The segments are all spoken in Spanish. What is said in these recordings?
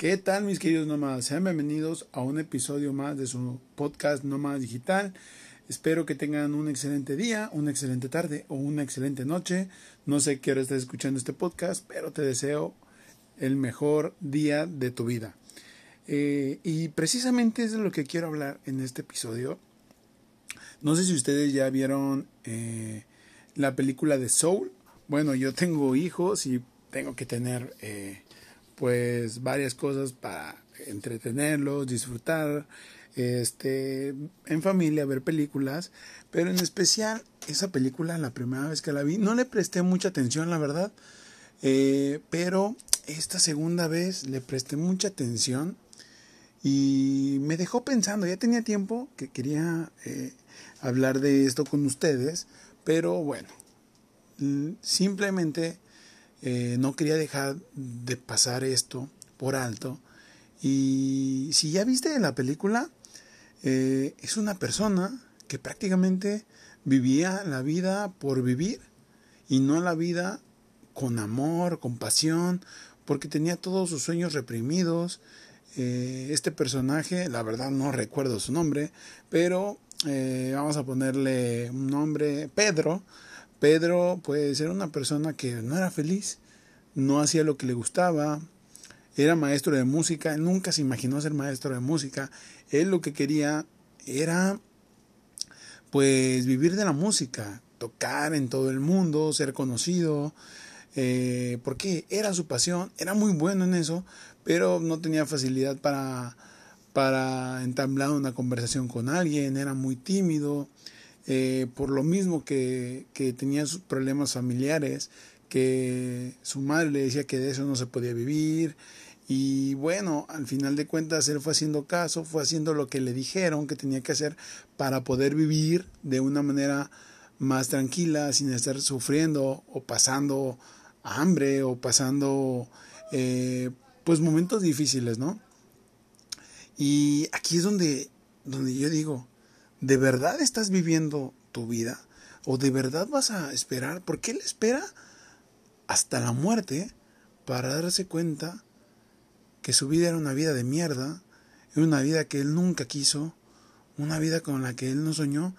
¿Qué tal mis queridos nómadas? Sean bienvenidos a un episodio más de su podcast Nómada Digital. Espero que tengan un excelente día, una excelente tarde o una excelente noche. No sé qué hora estás escuchando este podcast, pero te deseo el mejor día de tu vida. Eh, y precisamente es de lo que quiero hablar en este episodio. No sé si ustedes ya vieron eh, la película de Soul. Bueno, yo tengo hijos y tengo que tener eh, pues varias cosas para entretenerlos, disfrutar, este, en familia, ver películas, pero en especial esa película, la primera vez que la vi, no le presté mucha atención, la verdad, eh, pero esta segunda vez le presté mucha atención y me dejó pensando, ya tenía tiempo que quería eh, hablar de esto con ustedes, pero bueno, simplemente eh, no quería dejar de pasar esto por alto. Y si ya viste la película, eh, es una persona que prácticamente vivía la vida por vivir y no la vida con amor, con pasión, porque tenía todos sus sueños reprimidos. Eh, este personaje, la verdad no recuerdo su nombre, pero vamos a ponerle un nombre, Pedro, Pedro puede ser una persona que no era feliz, no hacía lo que le gustaba, era maestro de música, nunca se imaginó ser maestro de música, él lo que quería era pues vivir de la música, tocar en todo el mundo, ser conocido, eh, porque era su pasión, era muy bueno en eso, pero no tenía facilidad para, para entablar una conversación con alguien, era muy tímido, eh, por lo mismo que, que tenía sus problemas familiares, que su madre le decía que de eso no se podía vivir. Y bueno, al final de cuentas él fue haciendo caso, fue haciendo lo que le dijeron que tenía que hacer para poder vivir de una manera más tranquila, sin estar sufriendo o pasando hambre o pasando eh, pues momentos difíciles, ¿no? Y aquí es donde, donde yo digo, ¿de verdad estás viviendo tu vida? ¿O de verdad vas a esperar? Porque él espera hasta la muerte para darse cuenta que su vida era una vida de mierda, una vida que él nunca quiso, una vida con la que él no soñó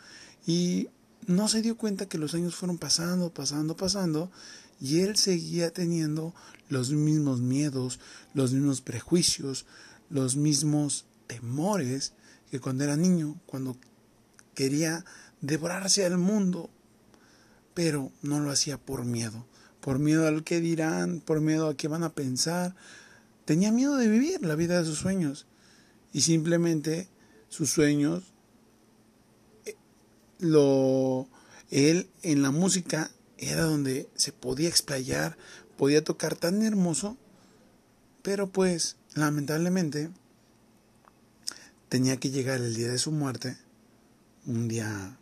y no se dio cuenta que los años fueron pasando, pasando, pasando y él seguía teniendo los mismos miedos, los mismos prejuicios, los mismos temores que cuando era niño, cuando quería devorarse al mundo, pero no lo hacía por miedo, por miedo al que dirán, por miedo a qué van a pensar. Tenía miedo de vivir la vida de sus sueños y simplemente sus sueños eh, lo él en la música era donde se podía explayar, podía tocar tan hermoso, pero pues lamentablemente tenía que llegar el día de su muerte un día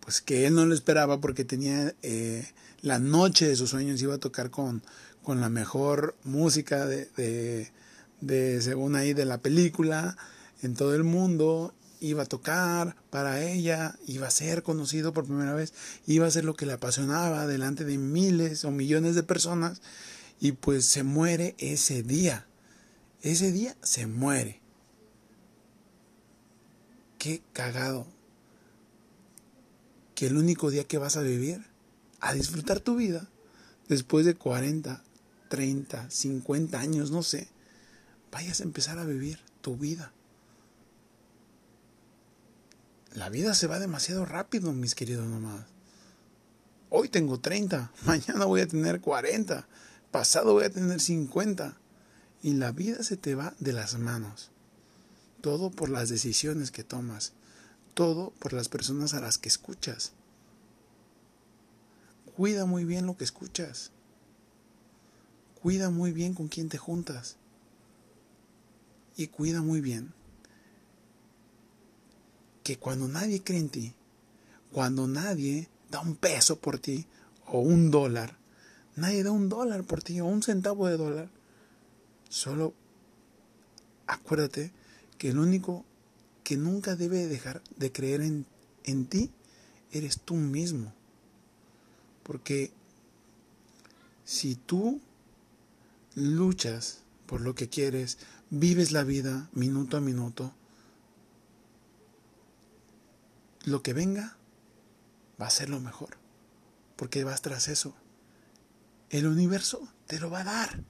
pues que él no lo esperaba porque tenía eh, la noche de sus sueños iba a tocar con, con la mejor música de, de, de, según ahí de la película en todo el mundo iba a tocar para ella iba a ser conocido por primera vez iba a ser lo que le apasionaba delante de miles o millones de personas y pues se muere ese día ese día se muere qué cagado. Que el único día que vas a vivir, a disfrutar tu vida, después de 40, 30, 50 años, no sé, vayas a empezar a vivir tu vida. La vida se va demasiado rápido, mis queridos nomás. Hoy tengo 30, mañana voy a tener 40, pasado voy a tener 50. Y la vida se te va de las manos. Todo por las decisiones que tomas. Todo por las personas a las que escuchas. Cuida muy bien lo que escuchas. Cuida muy bien con quién te juntas. Y cuida muy bien que cuando nadie cree en ti, cuando nadie da un peso por ti o un dólar, nadie da un dólar por ti o un centavo de dólar, solo acuérdate que el único que nunca debe dejar de creer en, en ti eres tú mismo. Porque si tú luchas por lo que quieres, vives la vida minuto a minuto, lo que venga va a ser lo mejor, porque vas tras eso. El universo te lo va a dar.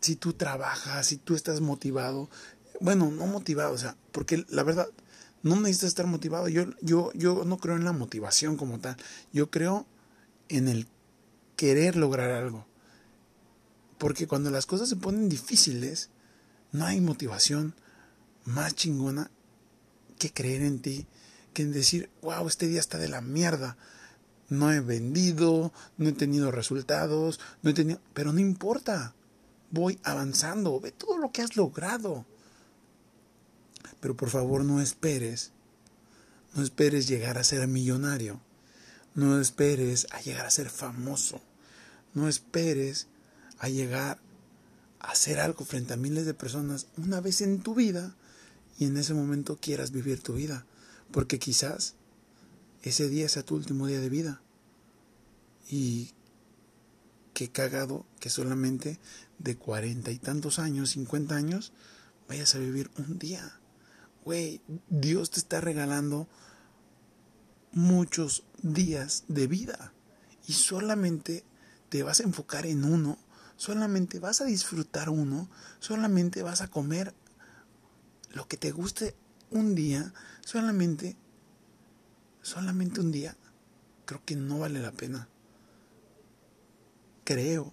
Si tú trabajas, si tú estás motivado, bueno, no motivado, o sea, porque la verdad, no necesitas estar motivado. Yo, yo, yo no creo en la motivación como tal. Yo creo en el querer lograr algo. Porque cuando las cosas se ponen difíciles, no hay motivación más chingona que creer en ti, que decir, wow, este día está de la mierda. No he vendido, no he tenido resultados, no he tenido... Pero no importa, voy avanzando, ve todo lo que has logrado. Pero por favor no esperes, no esperes llegar a ser millonario, no esperes a llegar a ser famoso, no esperes a llegar a hacer algo frente a miles de personas una vez en tu vida y en ese momento quieras vivir tu vida, porque quizás ese día sea tu último día de vida. Y qué cagado que solamente de cuarenta y tantos años, cincuenta años, vayas a vivir un día. Güey, Dios te está regalando muchos días de vida y solamente te vas a enfocar en uno, solamente vas a disfrutar uno, solamente vas a comer lo que te guste un día, solamente, solamente un día, creo que no vale la pena. Creo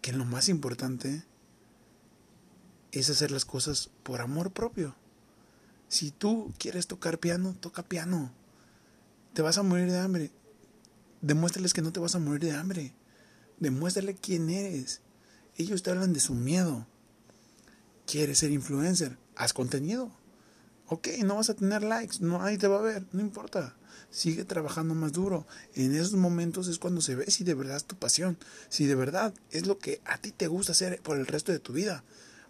que lo más importante es hacer las cosas por amor propio. Si tú quieres tocar piano, toca piano. Te vas a morir de hambre. Demuéstrales que no te vas a morir de hambre. Demuéstrale quién eres. Ellos te hablan de su miedo. ¿Quieres ser influencer? Haz contenido. Ok, no vas a tener likes, no nadie te va a ver, no importa. Sigue trabajando más duro. En esos momentos es cuando se ve si de verdad es tu pasión, si de verdad es lo que a ti te gusta hacer por el resto de tu vida.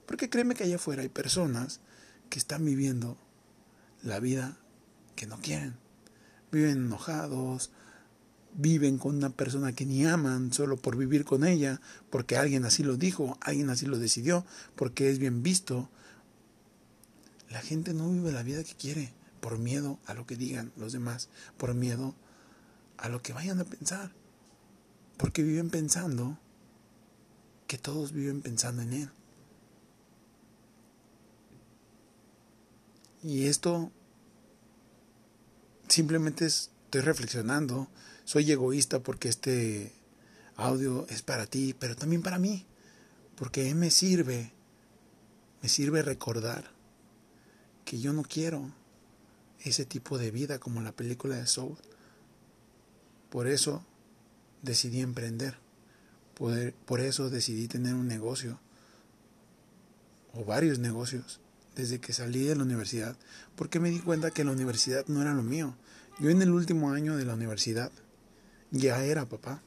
Porque créeme que allá afuera hay personas que están viviendo la vida que no quieren. Viven enojados, viven con una persona que ni aman solo por vivir con ella, porque alguien así lo dijo, alguien así lo decidió, porque es bien visto. La gente no vive la vida que quiere por miedo a lo que digan los demás, por miedo a lo que vayan a pensar, porque viven pensando que todos viven pensando en él. Y esto simplemente estoy reflexionando. Soy egoísta porque este audio es para ti, pero también para mí. Porque me sirve, me sirve recordar que yo no quiero ese tipo de vida como la película de Soul. Por eso decidí emprender. Por, por eso decidí tener un negocio o varios negocios desde que salí de la universidad, porque me di cuenta que la universidad no era lo mío. Yo en el último año de la universidad ya era papá.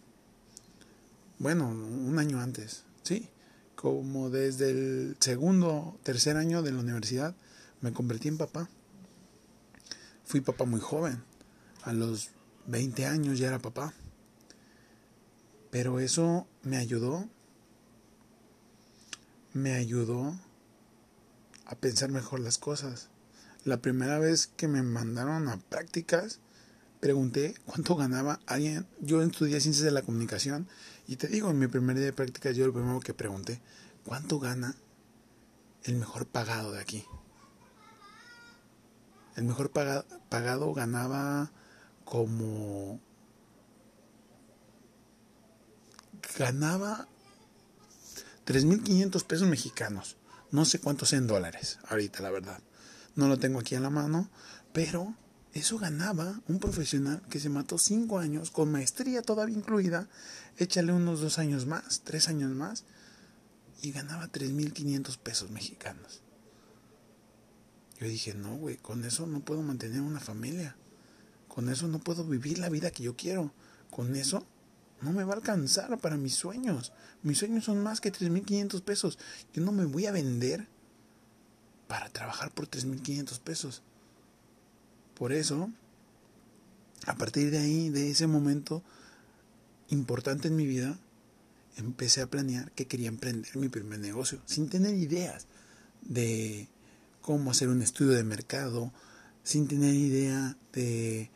Bueno, un año antes, sí. Como desde el segundo, tercer año de la universidad me convertí en papá. Fui papá muy joven. A los 20 años ya era papá. Pero eso me ayudó. Me ayudó a pensar mejor las cosas. La primera vez que me mandaron a prácticas, pregunté cuánto ganaba alguien. Yo estudié ciencias de la comunicación y te digo, en mi primer día de prácticas yo lo primero que pregunté, ¿cuánto gana el mejor pagado de aquí? El mejor pagado, pagado ganaba como... Ganaba 3.500 pesos mexicanos. No sé cuántos en dólares ahorita, la verdad. No lo tengo aquí en la mano, pero eso ganaba un profesional que se mató cinco años, con maestría todavía incluida, échale unos dos años más, tres años más, y ganaba 3.500 pesos mexicanos. Yo dije, no, güey, con eso no puedo mantener una familia. Con eso no puedo vivir la vida que yo quiero. Con eso no me va a alcanzar para mis sueños. Mis sueños son más que 3.500 pesos. Yo no me voy a vender para trabajar por 3.500 pesos. Por eso, a partir de ahí, de ese momento importante en mi vida, empecé a planear que quería emprender mi primer negocio, sin tener ideas de cómo hacer un estudio de mercado, sin tener idea de,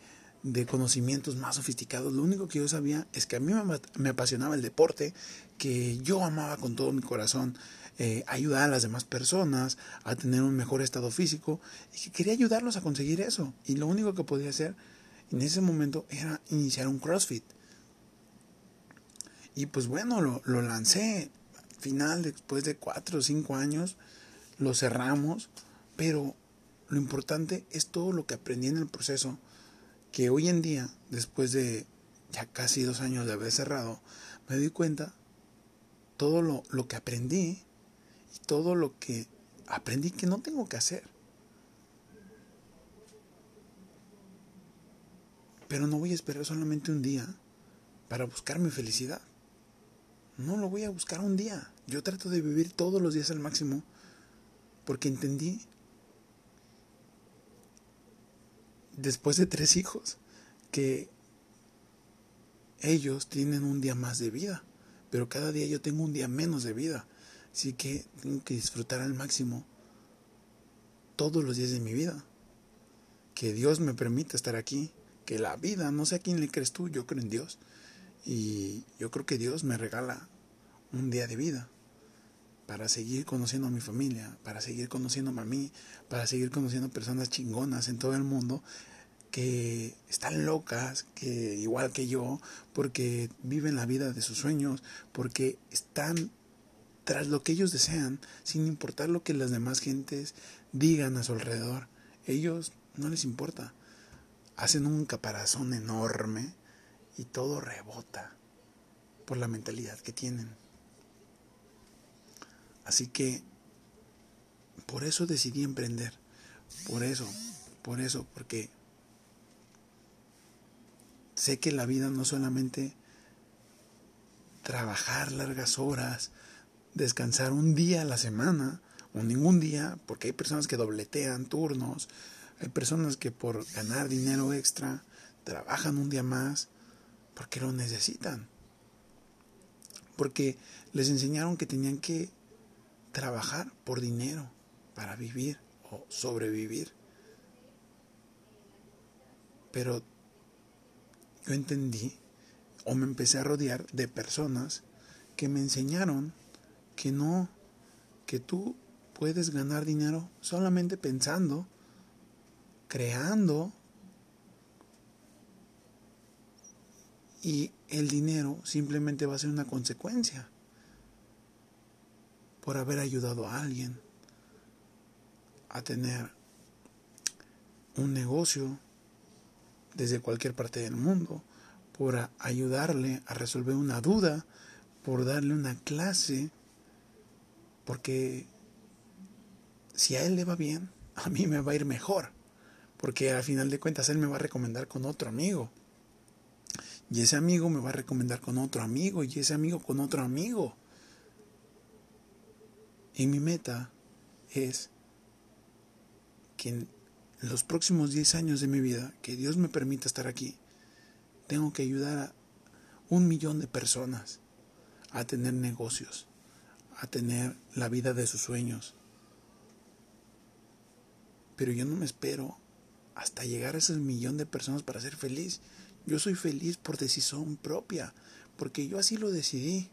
de conocimientos más sofisticados. Lo único que yo sabía es que a mí me, apasionaba el deporte, que yo amaba con todo mi corazón eh, ayudar a las demás personas a tener un mejor estado físico y que quería ayudarlos a conseguir eso. Y lo único que podía hacer en ese momento era iniciar un CrossFit. Y pues bueno, lo, lo lancé. Final, después de cuatro o cinco años, lo cerramos. Pero lo importante es todo lo que aprendí en el proceso. Que hoy en día, después de ya casi dos años de haber cerrado, me di cuenta todo lo, lo que aprendí y todo lo que aprendí que no tengo que hacer. Pero no voy a esperar solamente un día para buscar mi felicidad. No lo voy a buscar un día. Yo trato de vivir todos los días al máximo porque entendí, después de tres hijos, que ellos tienen un día más de vida, pero cada día yo tengo un día menos de vida. Así que tengo que disfrutar al máximo todos los días de mi vida. Que Dios me permita estar aquí. Que la vida, no sé a quién le crees tú, yo creo en Dios. Y yo creo que Dios me regala un día de vida para seguir conociendo a mi familia, para seguir conociéndome a mí, para seguir conociendo personas chingonas en todo el mundo que están locas, que igual que yo, porque viven la vida de sus sueños, porque están tras lo que ellos desean, sin importar lo que las demás gentes digan a su alrededor. Ellos no les importa. Hacen un caparazón enorme y todo rebota por la mentalidad que tienen. Así que por eso decidí emprender. Por eso, por eso, porque sé que la vida no solamente trabajar largas horas, descansar un día a la semana o ningún día, porque hay personas que dobletean turnos, hay personas que por ganar dinero extra trabajan un día más porque lo necesitan, porque les enseñaron que tenían que trabajar por dinero para vivir o sobrevivir. Pero yo entendí o me empecé a rodear de personas que me enseñaron que no, que tú puedes ganar dinero solamente pensando, creando, y el dinero simplemente va a ser una consecuencia por haber ayudado a alguien a tener un negocio desde cualquier parte del mundo, por ayudarle a resolver una duda, por darle una clase, porque si a él le va bien, a mí me va a ir mejor. Porque al final de cuentas él me va a recomendar con otro amigo. Y ese amigo me va a recomendar con otro amigo. Y ese amigo con otro amigo. Y mi meta es que los próximos 10 años de mi vida, que Dios me permita estar aquí, tengo que ayudar a un millón de personas a tener negocios, a tener la vida de sus sueños. Pero yo no me espero hasta llegar a ese millón de personas para ser feliz. Yo soy feliz por decisión propia, porque yo así lo decidí.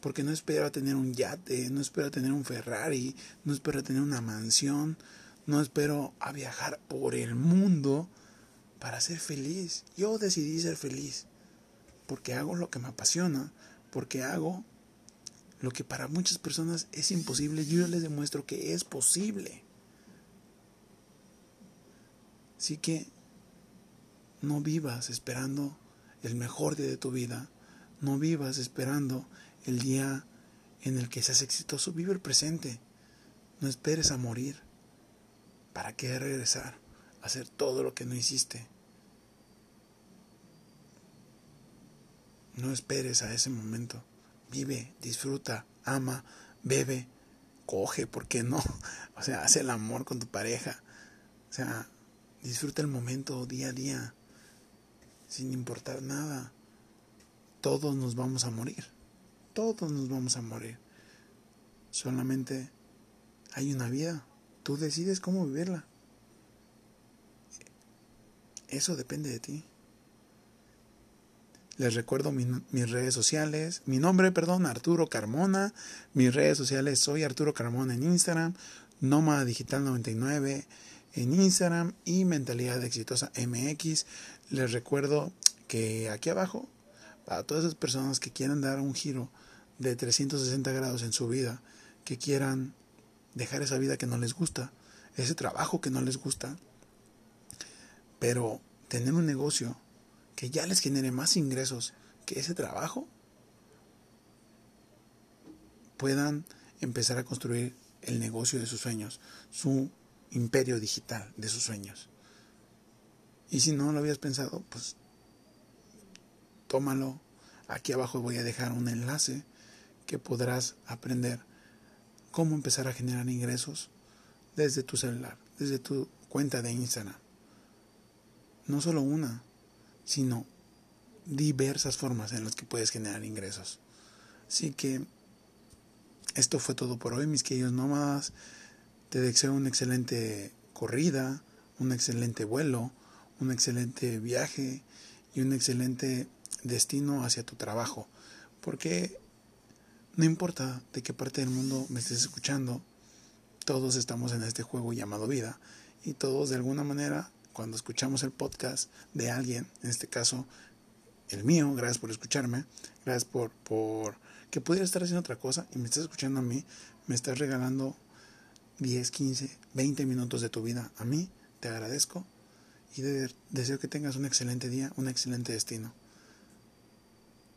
Porque no espero a tener un yate, no espero a tener un Ferrari, no espero a tener una mansión, no espero a viajar por el mundo para ser feliz. Yo decidí ser feliz porque hago lo que me apasiona, porque hago lo que para muchas personas es imposible, yo les demuestro que es posible. Así que no vivas esperando el mejor día de tu vida, no vivas esperando el día en el que seas exitoso, vive el presente, no esperes a morir. ¿Para qué regresar hacer todo lo que no hiciste? No esperes a ese momento vive, disfruta, ama, bebe, coge, ¿por qué no? O sea, hace el amor con tu pareja. O sea, disfruta el momento día a día, sin importar nada. todos nos vamos a morir. Todos nos vamos a morir. Solamente hay una vida. Tú decides cómo vivirla. Eso depende de ti. Les recuerdo mis redes sociales. Mi nombre, perdón, Arturo Carmona. Mis redes sociales, soy Arturo Carmona en Instagram. Nómada Digital 99 en Instagram y Mentalidad Exitosa MX. Les recuerdo que aquí abajo, para todas esas personas que quieran dar un giro de 360 grados en su vida, que quieran dejar esa vida que no les gusta, ese trabajo que no les gusta, pero tener un negocio que ya les genere más ingresos que ese trabajo, puedan empezar a construir el negocio de sus sueños, su imperio digital de sus sueños. Y si no lo habías pensado, pues tómalo. Aquí abajo voy a dejar un enlace que podrás aprender cómo empezar a generar ingresos desde tu celular, desde tu cuenta de Instagram. No solo una, sino diversas formas en las que puedes generar ingresos. Así que esto fue todo por hoy, mis queridos nómadas. Te deseo una excelente corrida, un excelente vuelo, un excelente viaje y un excelente destino hacia tu trabajo. Porque no importa de qué parte del mundo me estés escuchando, todos estamos en este juego llamado vida y todos de alguna manera cuando escuchamos el podcast de alguien, en este caso el mío, gracias por escucharme, gracias por, por que pudiera estar haciendo otra cosa y me estás escuchando a mí, me estás regalando 10, 15, 20 minutos de tu vida a mí, te agradezco y deseo que tengas un excelente día, un excelente destino.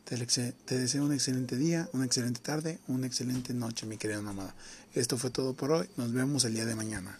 Te, deseo un excelente día, una excelente tarde, una excelente noche, mi querida mamada. Esto fue todo por hoy. Nos vemos el día de mañana.